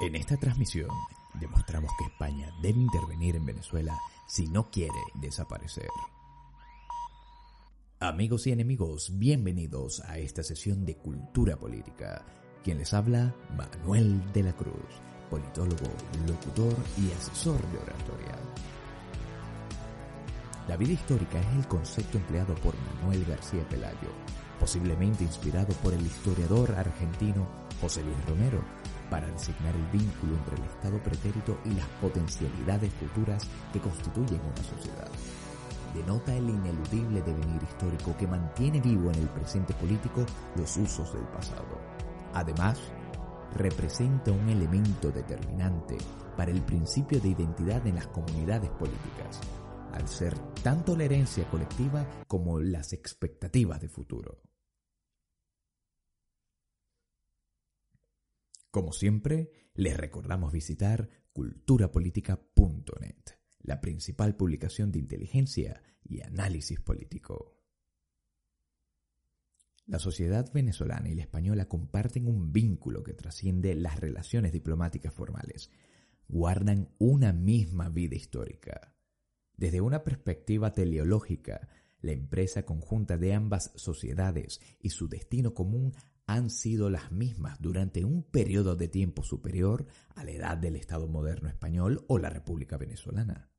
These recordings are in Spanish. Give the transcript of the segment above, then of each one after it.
En esta transmisión demostramos que España debe intervenir en Venezuela si no quiere desaparecer. Amigos y enemigos, bienvenidos a esta sesión de Cultura Política. Quien les habla, Manuel de la Cruz, politólogo, locutor y asesor de oratoria. La vida histórica es el concepto empleado por Manuel García Pelayo, posiblemente inspirado por el historiador argentino José Luis Romero, para designar el vínculo entre el estado pretérito y las potencialidades futuras que constituyen una sociedad. Denota el ineludible devenir histórico que mantiene vivo en el presente político los usos del pasado. Además, representa un elemento determinante para el principio de identidad en las comunidades políticas, al ser tanto la herencia colectiva como las expectativas de futuro. Como siempre, les recordamos visitar culturapolitica.net, la principal publicación de inteligencia y análisis político. La sociedad venezolana y la española comparten un vínculo que trasciende las relaciones diplomáticas formales. Guardan una misma vida histórica. Desde una perspectiva teleológica, la empresa conjunta de ambas sociedades y su destino común han sido las mismas durante un periodo de tiempo superior a la edad del Estado moderno español o la República venezolana.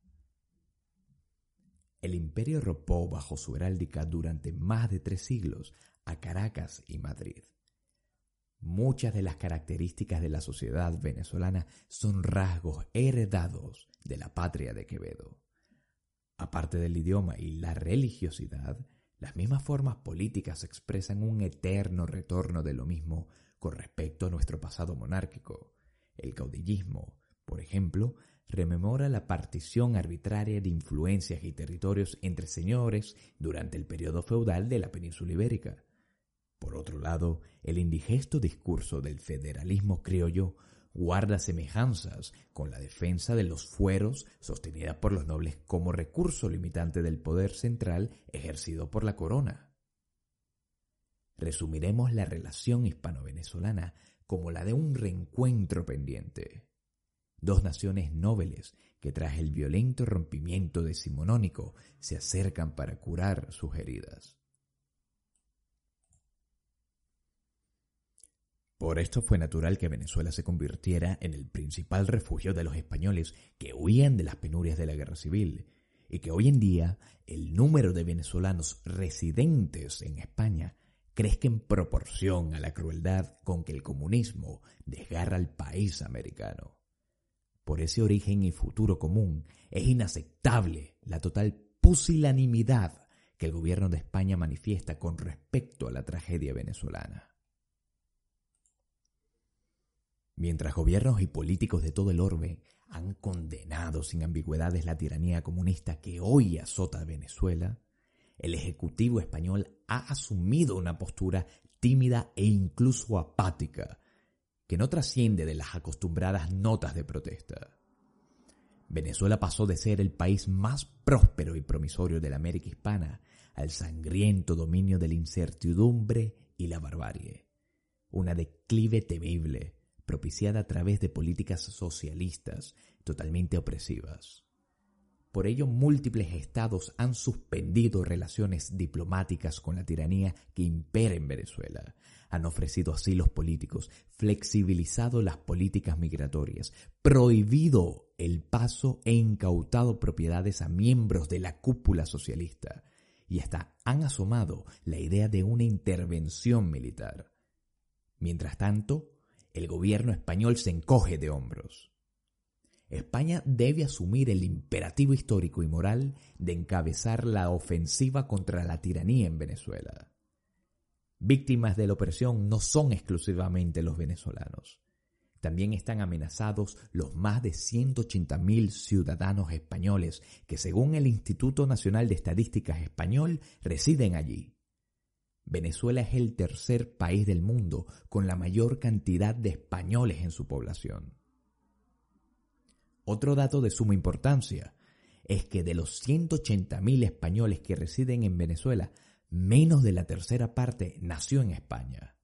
El imperio ropó bajo su heráldica durante más de tres siglos a Caracas y Madrid. Muchas de las características de la sociedad venezolana son rasgos heredados de la patria de Quevedo. Aparte del idioma y la religiosidad, las mismas formas políticas expresan un eterno retorno de lo mismo con respecto a nuestro pasado monárquico. El caudillismo, por ejemplo, rememora la partición arbitraria de influencias y territorios entre señores durante el periodo feudal de la península ibérica. Por otro lado, el indigesto discurso del federalismo criollo guarda semejanzas con la defensa de los fueros sostenida por los nobles como recurso limitante del poder central ejercido por la corona. Resumiremos la relación hispano-venezolana como la de un reencuentro pendiente. Dos naciones nobles que tras el violento rompimiento decimonónico se acercan para curar sus heridas. Por esto fue natural que Venezuela se convirtiera en el principal refugio de los españoles que huían de las penurias de la guerra civil, y que hoy en día el número de venezolanos residentes en España crezca en proporción a la crueldad con que el comunismo desgarra al país americano. Por ese origen y futuro común es inaceptable la total pusilanimidad que el gobierno de España manifiesta con respecto a la tragedia venezolana. Mientras gobiernos y políticos de todo el orbe han condenado sin ambigüedades la tiranía comunista que hoy azota a Venezuela, el Ejecutivo español ha asumido una postura tímida e incluso apática, que no trasciende de las acostumbradas notas de protesta. Venezuela pasó de ser el país más próspero y promisorio de la América hispana al sangriento dominio de la incertidumbre y la barbarie. Una declive temible propiciada a través de políticas socialistas totalmente opresivas. Por ello, múltiples estados han suspendido relaciones diplomáticas con la tiranía que impera en Venezuela, han ofrecido asilos políticos, flexibilizado las políticas migratorias, prohibido el paso e incautado propiedades a miembros de la cúpula socialista, y hasta han asomado la idea de una intervención militar. Mientras tanto, el gobierno español se encoge de hombros. España debe asumir el imperativo histórico y moral de encabezar la ofensiva contra la tiranía en Venezuela. Víctimas de la opresión no son exclusivamente los venezolanos. También están amenazados los más de 180.000 ciudadanos españoles que según el Instituto Nacional de Estadísticas Español residen allí. Venezuela es el tercer país del mundo con la mayor cantidad de españoles en su población. Otro dato de suma importancia es que de los 180.000 españoles que residen en Venezuela, menos de la tercera parte nació en España.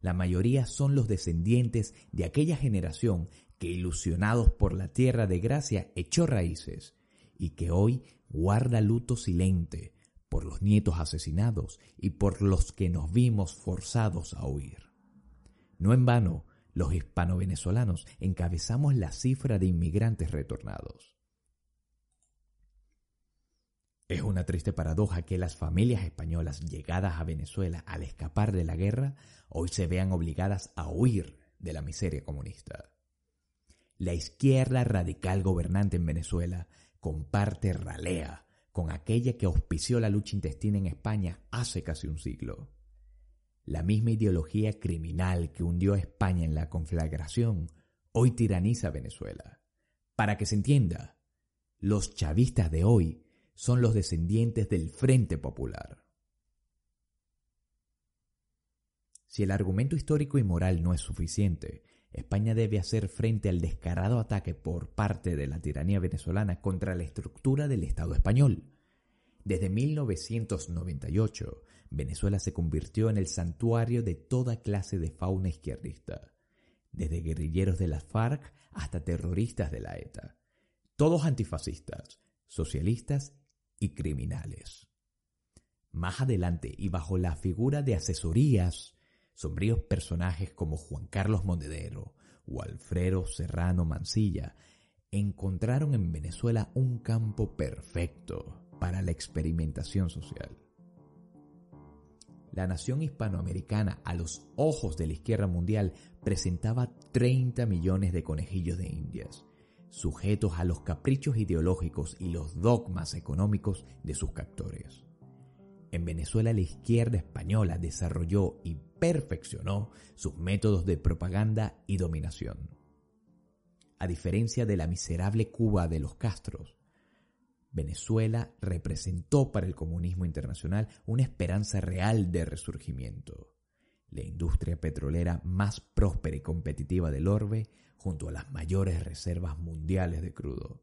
La mayoría son los descendientes de aquella generación que, ilusionados por la tierra de gracia, echó raíces y que hoy guarda luto silente por los nietos asesinados y por los que nos vimos forzados a huir. No en vano, los hispano-venezolanos encabezamos la cifra de inmigrantes retornados. Es una triste paradoja que las familias españolas llegadas a Venezuela al escapar de la guerra hoy se vean obligadas a huir de la miseria comunista. La izquierda radical gobernante en Venezuela comparte ralea con aquella que auspició la lucha intestina en España hace casi un siglo. La misma ideología criminal que hundió a España en la conflagración hoy tiraniza a Venezuela. Para que se entienda, los chavistas de hoy son los descendientes del Frente Popular. Si el argumento histórico y moral no es suficiente, España debe hacer frente al descarado ataque por parte de la tiranía venezolana contra la estructura del Estado español. Desde 1998, Venezuela se convirtió en el santuario de toda clase de fauna izquierdista, desde guerrilleros de las FARC hasta terroristas de la ETA, todos antifascistas, socialistas y criminales. Más adelante, y bajo la figura de asesorías, sombríos personajes como Juan Carlos Mondedero o Alfredo Serrano Mancilla encontraron en Venezuela un campo perfecto para la experimentación social. La nación hispanoamericana, a los ojos de la izquierda mundial, presentaba 30 millones de conejillos de indias, sujetos a los caprichos ideológicos y los dogmas económicos de sus captores. En Venezuela la izquierda española desarrolló y perfeccionó sus métodos de propaganda y dominación. A diferencia de la miserable Cuba de los Castros, Venezuela representó para el comunismo internacional una esperanza real de resurgimiento. La industria petrolera más próspera y competitiva del orbe junto a las mayores reservas mundiales de crudo.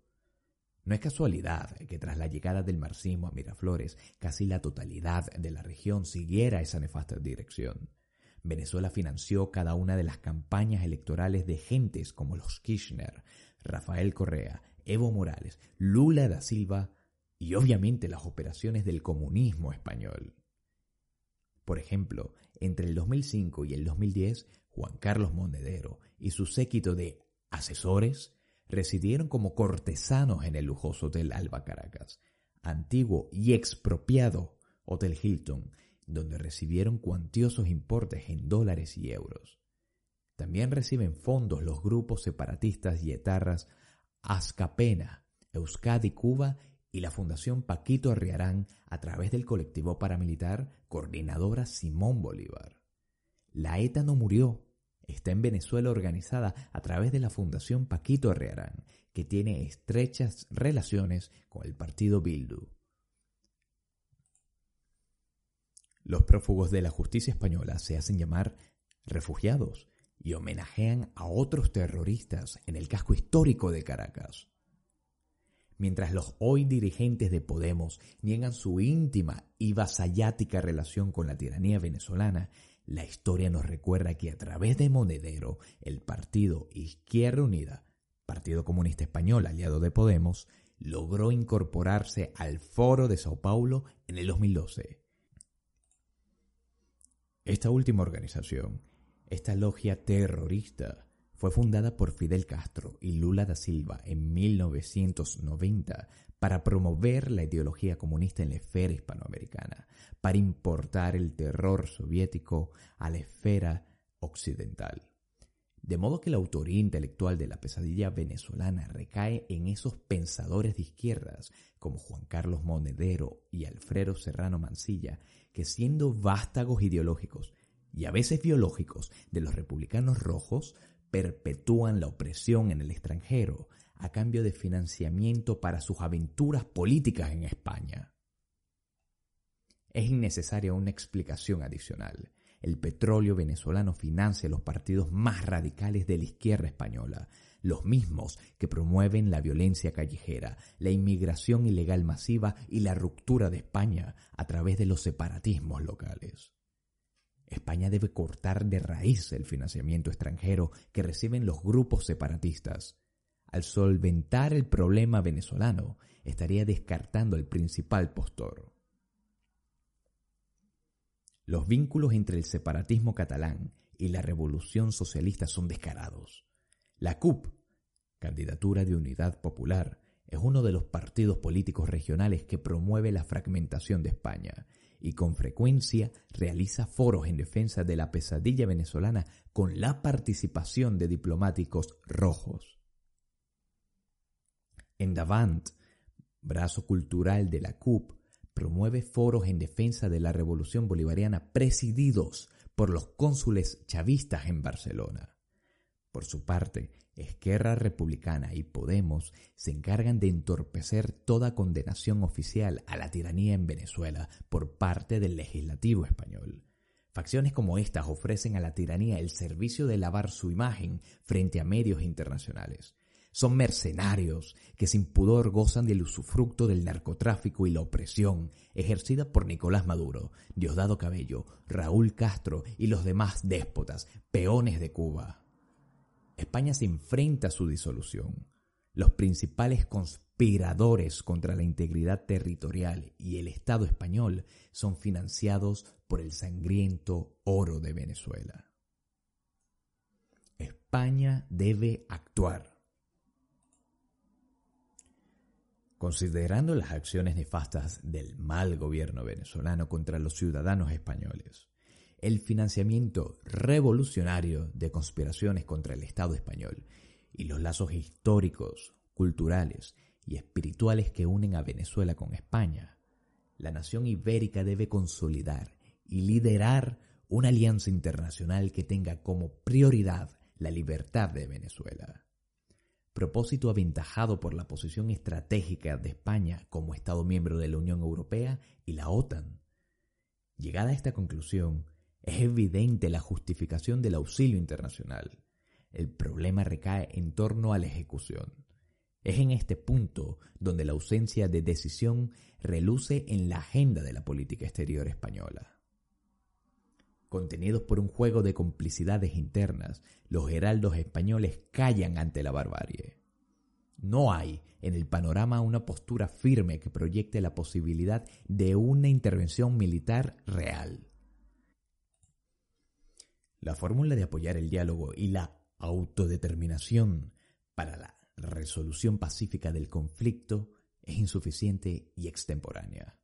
No es casualidad que tras la llegada del marxismo a Miraflores, casi la totalidad de la región siguiera esa nefasta dirección. Venezuela financió cada una de las campañas electorales de gentes como los Kirchner, Rafael Correa, Evo Morales, Lula da Silva y obviamente las operaciones del comunismo español. Por ejemplo, entre el 2005 y el 2010, Juan Carlos Monedero y su séquito de asesores residieron como cortesanos en el lujoso Hotel Alba Caracas, antiguo y expropiado Hotel Hilton, donde recibieron cuantiosos importes en dólares y euros. También reciben fondos los grupos separatistas y etarras Azcapena, Euskadi Cuba y la Fundación Paquito Arriarán a través del colectivo paramilitar Coordinadora Simón Bolívar. La ETA no murió, está en Venezuela organizada a través de la Fundación Paquito Arriarán, que tiene estrechas relaciones con el partido Bildu. Los prófugos de la justicia española se hacen llamar refugiados y homenajean a otros terroristas en el casco histórico de Caracas. Mientras los hoy dirigentes de Podemos niegan su íntima y vasallática relación con la tiranía venezolana, la historia nos recuerda que a través de Monedero, el partido Izquierda Unida, Partido Comunista Español aliado de Podemos, logró incorporarse al Foro de Sao Paulo en el 2012. Esta última organización, esta logia terrorista, fue fundada por Fidel Castro y Lula da Silva en 1990 para promover la ideología comunista en la esfera hispanoamericana, para importar el terror soviético a la esfera occidental. De modo que la autoría intelectual de la pesadilla venezolana recae en esos pensadores de izquierdas como Juan Carlos Monedero y Alfredo Serrano Mancilla, que siendo vástagos ideológicos y a veces biológicos de los republicanos rojos, perpetúan la opresión en el extranjero a cambio de financiamiento para sus aventuras políticas en España. Es innecesaria una explicación adicional. El petróleo venezolano financia los partidos más radicales de la izquierda española, los mismos que promueven la violencia callejera, la inmigración ilegal masiva y la ruptura de España a través de los separatismos locales. España debe cortar de raíz el financiamiento extranjero que reciben los grupos separatistas. Al solventar el problema venezolano, estaría descartando el principal postor. Los vínculos entre el separatismo catalán y la revolución socialista son descarados. La CUP, Candidatura de Unidad Popular, es uno de los partidos políticos regionales que promueve la fragmentación de España y con frecuencia realiza foros en defensa de la pesadilla venezolana con la participación de diplomáticos rojos. En Davant, brazo cultural de la CUP, promueve foros en defensa de la revolución bolivariana presididos por los cónsules chavistas en Barcelona. Por su parte, Esquerra Republicana y Podemos se encargan de entorpecer toda condenación oficial a la tiranía en Venezuela por parte del legislativo español. Facciones como estas ofrecen a la tiranía el servicio de lavar su imagen frente a medios internacionales. Son mercenarios que sin pudor gozan del usufructo del narcotráfico y la opresión ejercida por Nicolás Maduro, Diosdado Cabello, Raúl Castro y los demás déspotas, peones de Cuba. España se enfrenta a su disolución. Los principales conspiradores contra la integridad territorial y el Estado español son financiados por el sangriento oro de Venezuela. España debe actuar. Considerando las acciones nefastas del mal gobierno venezolano contra los ciudadanos españoles, el financiamiento revolucionario de conspiraciones contra el Estado español y los lazos históricos, culturales y espirituales que unen a Venezuela con España, la nación ibérica debe consolidar y liderar una alianza internacional que tenga como prioridad la libertad de Venezuela. Propósito aventajado por la posición estratégica de España como Estado miembro de la Unión Europea y la OTAN. Llegada a esta conclusión, es evidente la justificación del auxilio internacional. El problema recae en torno a la ejecución. Es en este punto donde la ausencia de decisión reluce en la agenda de la política exterior española. Contenidos por un juego de complicidades internas, los heraldos españoles callan ante la barbarie. No hay en el panorama una postura firme que proyecte la posibilidad de una intervención militar real. La fórmula de apoyar el diálogo y la autodeterminación para la resolución pacífica del conflicto es insuficiente y extemporánea.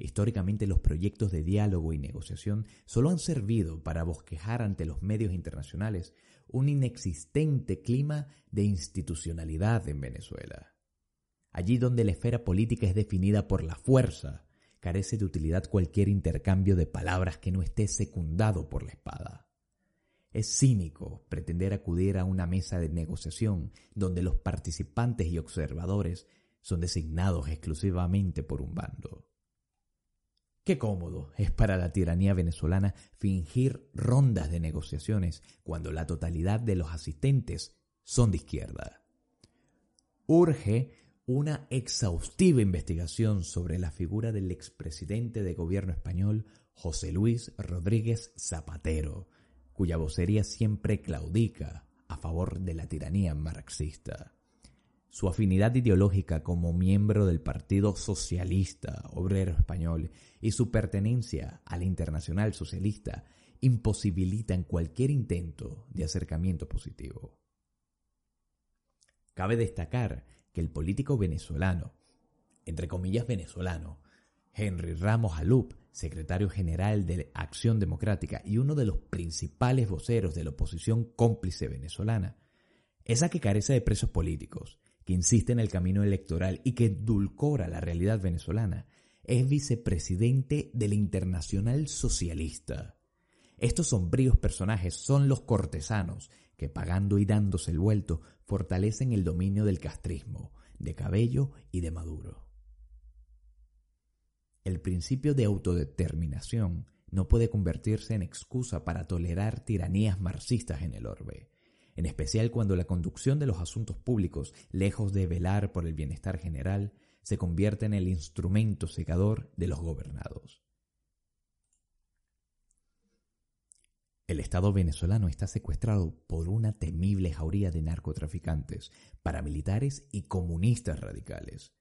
Históricamente los proyectos de diálogo y negociación solo han servido para bosquejar ante los medios internacionales un inexistente clima de institucionalidad en Venezuela. Allí donde la esfera política es definida por la fuerza, carece de utilidad cualquier intercambio de palabras que no esté secundado por la espada. Es cínico pretender acudir a una mesa de negociación donde los participantes y observadores son designados exclusivamente por un bando. Qué cómodo es para la tiranía venezolana fingir rondas de negociaciones cuando la totalidad de los asistentes son de izquierda. Urge una exhaustiva investigación sobre la figura del expresidente de gobierno español José Luis Rodríguez Zapatero, cuya vocería siempre claudica a favor de la tiranía marxista. Su afinidad ideológica como miembro del Partido Socialista Obrero Español y su pertenencia a la Internacional Socialista imposibilitan cualquier intento de acercamiento positivo. Cabe destacar que el político venezolano, entre comillas venezolano, Henry Ramos Alup, secretario general de Acción Democrática y uno de los principales voceros de la oposición cómplice venezolana, esa que carece de presos políticos, que insiste en el camino electoral y que dulcora la realidad venezolana, es vicepresidente de la Internacional Socialista. Estos sombríos personajes son los cortesanos que, pagando y dándose el vuelto, fortalecen el dominio del castrismo, de Cabello y de Maduro. El principio de autodeterminación no puede convertirse en excusa para tolerar tiranías marxistas en el orbe, en especial cuando la conducción de los asuntos públicos, lejos de velar por el bienestar general, se convierte en el instrumento secador de los gobernados. El Estado venezolano está secuestrado por una temible jauría de narcotraficantes, paramilitares y comunistas radicales.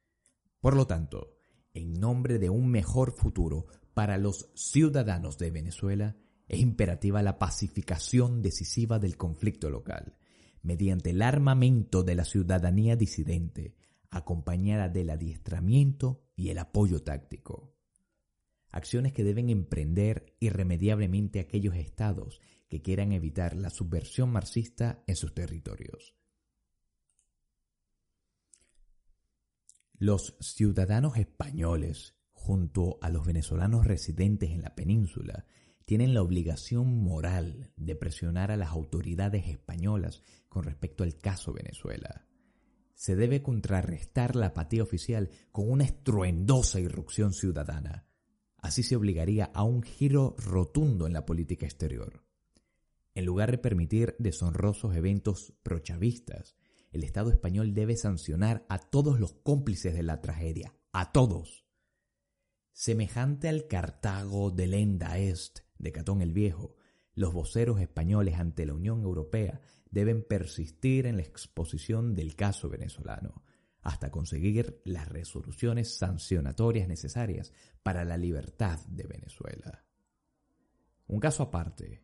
Por lo tanto, en nombre de un mejor futuro para los ciudadanos de Venezuela, es imperativa la pacificación decisiva del conflicto local, mediante el armamento de la ciudadanía disidente, acompañada del adiestramiento y el apoyo táctico. Acciones que deben emprender irremediablemente aquellos estados que quieran evitar la subversión marxista en sus territorios. Los ciudadanos españoles, junto a los venezolanos residentes en la península, tienen la obligación moral de presionar a las autoridades españolas con respecto al caso Venezuela. Se debe contrarrestar la apatía oficial con una estruendosa irrupción ciudadana. Así se obligaría a un giro rotundo en la política exterior. En lugar de permitir deshonrosos eventos prochavistas, el Estado español debe sancionar a todos los cómplices de la tragedia, a todos. Semejante al Cartago de Lenda Est de Catón el Viejo, los voceros españoles ante la Unión Europea deben persistir en la exposición del caso venezolano, hasta conseguir las resoluciones sancionatorias necesarias para la libertad de Venezuela. Un caso aparte,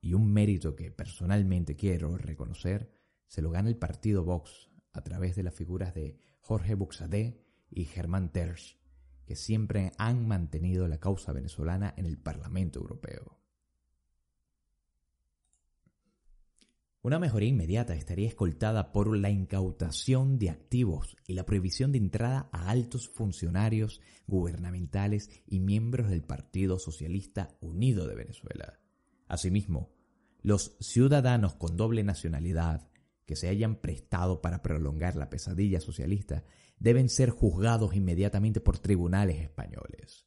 y un mérito que personalmente quiero reconocer, se lo gana el partido Vox a través de las figuras de Jorge Buxadé y Germán Tersch, que siempre han mantenido la causa venezolana en el Parlamento Europeo. Una mejoría inmediata estaría escoltada por la incautación de activos y la prohibición de entrada a altos funcionarios gubernamentales y miembros del Partido Socialista Unido de Venezuela. Asimismo, los ciudadanos con doble nacionalidad que se hayan prestado para prolongar la pesadilla socialista deben ser juzgados inmediatamente por tribunales españoles.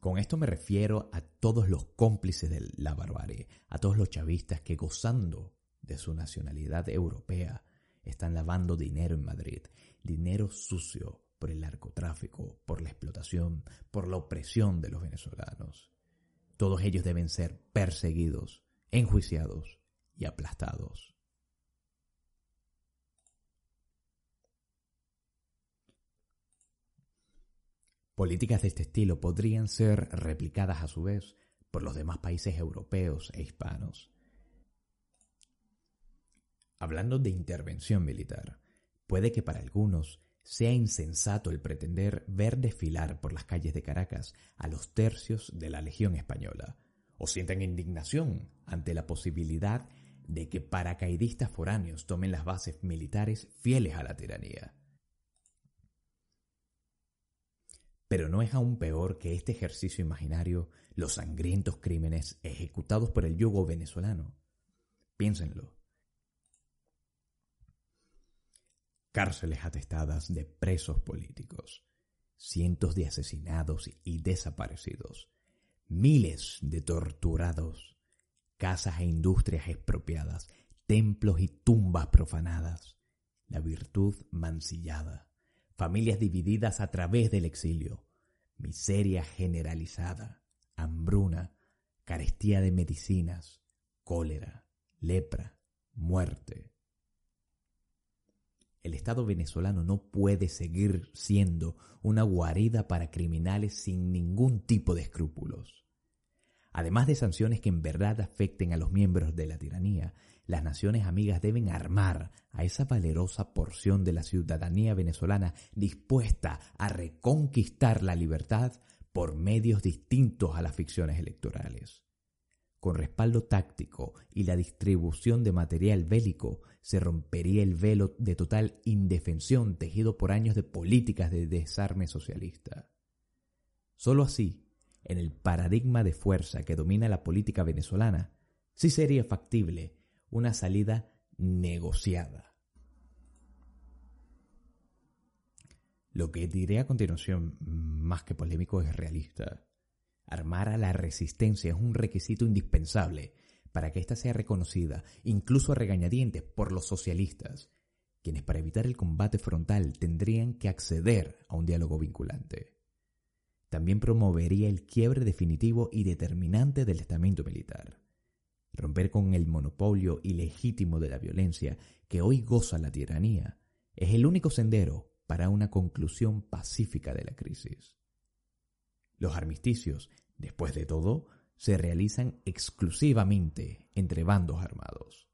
Con esto me refiero a todos los cómplices de la barbarie, a todos los chavistas que gozando de su nacionalidad europea están lavando dinero en Madrid, dinero sucio por el narcotráfico, por la explotación, por la opresión de los venezolanos. Todos ellos deben ser perseguidos, enjuiciados y aplastados. Políticas de este estilo podrían ser replicadas a su vez por los demás países europeos e hispanos. Hablando de intervención militar, puede que para algunos sea insensato el pretender ver desfilar por las calles de Caracas a los tercios de la Legión Española, o sientan indignación ante la posibilidad de que paracaidistas foráneos tomen las bases militares fieles a la tiranía. Pero no es aún peor que este ejercicio imaginario los sangrientos crímenes ejecutados por el yugo venezolano. Piénsenlo. Cárceles atestadas de presos políticos, cientos de asesinados y desaparecidos, miles de torturados, casas e industrias expropiadas, templos y tumbas profanadas, la virtud mancillada familias divididas a través del exilio, miseria generalizada, hambruna, carestía de medicinas, cólera, lepra, muerte. El Estado venezolano no puede seguir siendo una guarida para criminales sin ningún tipo de escrúpulos. Además de sanciones que en verdad afecten a los miembros de la tiranía, las naciones amigas deben armar a esa valerosa porción de la ciudadanía venezolana dispuesta a reconquistar la libertad por medios distintos a las ficciones electorales. Con respaldo táctico y la distribución de material bélico, se rompería el velo de total indefensión tejido por años de políticas de desarme socialista. Solo así, en el paradigma de fuerza que domina la política venezolana, sí sería factible una salida negociada. Lo que diré a continuación, más que polémico, es realista. Armar a la resistencia es un requisito indispensable para que ésta sea reconocida, incluso a regañadientes, por los socialistas, quienes para evitar el combate frontal tendrían que acceder a un diálogo vinculante. También promovería el quiebre definitivo y determinante del estamento militar. Romper con el monopolio ilegítimo de la violencia que hoy goza la tiranía es el único sendero para una conclusión pacífica de la crisis. Los armisticios, después de todo, se realizan exclusivamente entre bandos armados.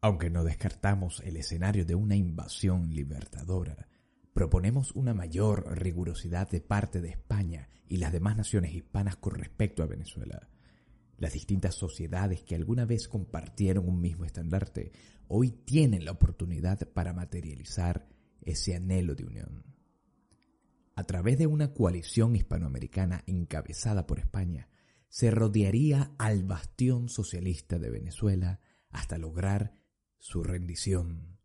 Aunque no descartamos el escenario de una invasión libertadora, proponemos una mayor rigurosidad de parte de España y las demás naciones hispanas con respecto a Venezuela. Las distintas sociedades que alguna vez compartieron un mismo estandarte hoy tienen la oportunidad para materializar ese anhelo de unión. A través de una coalición hispanoamericana encabezada por España, se rodearía al bastión socialista de Venezuela hasta lograr su rendición.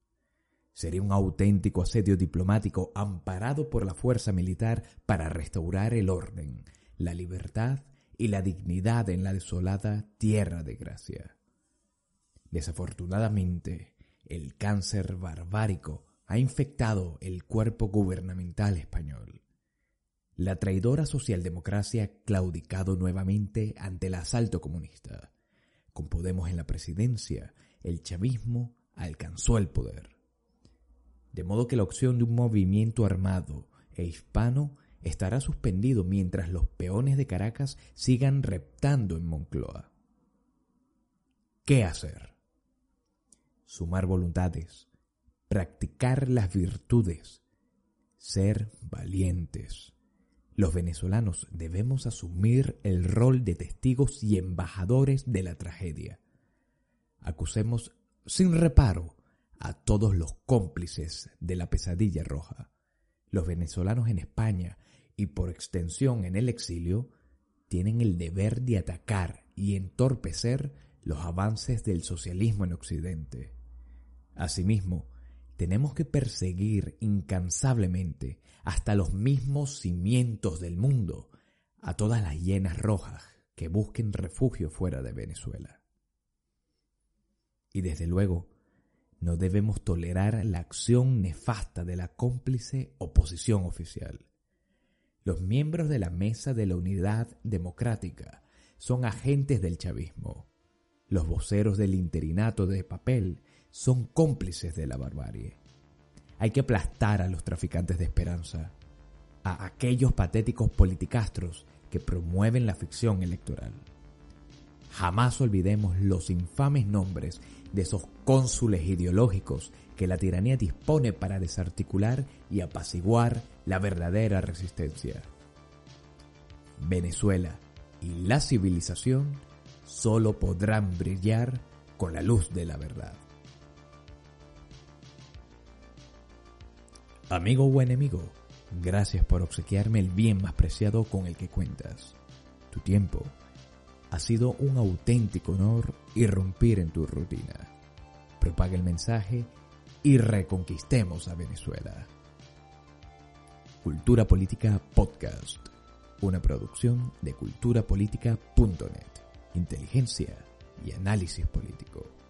Sería un auténtico asedio diplomático amparado por la fuerza militar para restaurar el orden, la libertad y la dignidad en la desolada tierra de gracia. Desafortunadamente, el cáncer barbárico ha infectado el cuerpo gubernamental español. La traidora socialdemocracia ha claudicado nuevamente ante el asalto comunista. Con Podemos en la presidencia, el chavismo alcanzó el poder. De modo que la opción de un movimiento armado e hispano estará suspendido mientras los peones de Caracas sigan reptando en Moncloa. ¿Qué hacer? Sumar voluntades, practicar las virtudes, ser valientes. Los venezolanos debemos asumir el rol de testigos y embajadores de la tragedia. Acusemos sin reparo a todos los cómplices de la pesadilla roja. Los venezolanos en España y por extensión en el exilio, tienen el deber de atacar y entorpecer los avances del socialismo en Occidente. Asimismo, tenemos que perseguir incansablemente hasta los mismos cimientos del mundo a todas las hienas rojas que busquen refugio fuera de Venezuela. Y desde luego, no debemos tolerar la acción nefasta de la cómplice oposición oficial. Los miembros de la Mesa de la Unidad Democrática son agentes del chavismo. Los voceros del interinato de papel son cómplices de la barbarie. Hay que aplastar a los traficantes de esperanza, a aquellos patéticos politicastros que promueven la ficción electoral. Jamás olvidemos los infames nombres de esos cónsules ideológicos que la tiranía dispone para desarticular y apaciguar la verdadera resistencia. Venezuela y la civilización solo podrán brillar con la luz de la verdad. Amigo o enemigo, gracias por obsequiarme el bien más preciado con el que cuentas. Tu tiempo ha sido un auténtico honor irrumpir en tu rutina. Propaga el mensaje y reconquistemos a Venezuela. Cultura Política Podcast, una producción de culturapolítica.net, inteligencia y análisis político.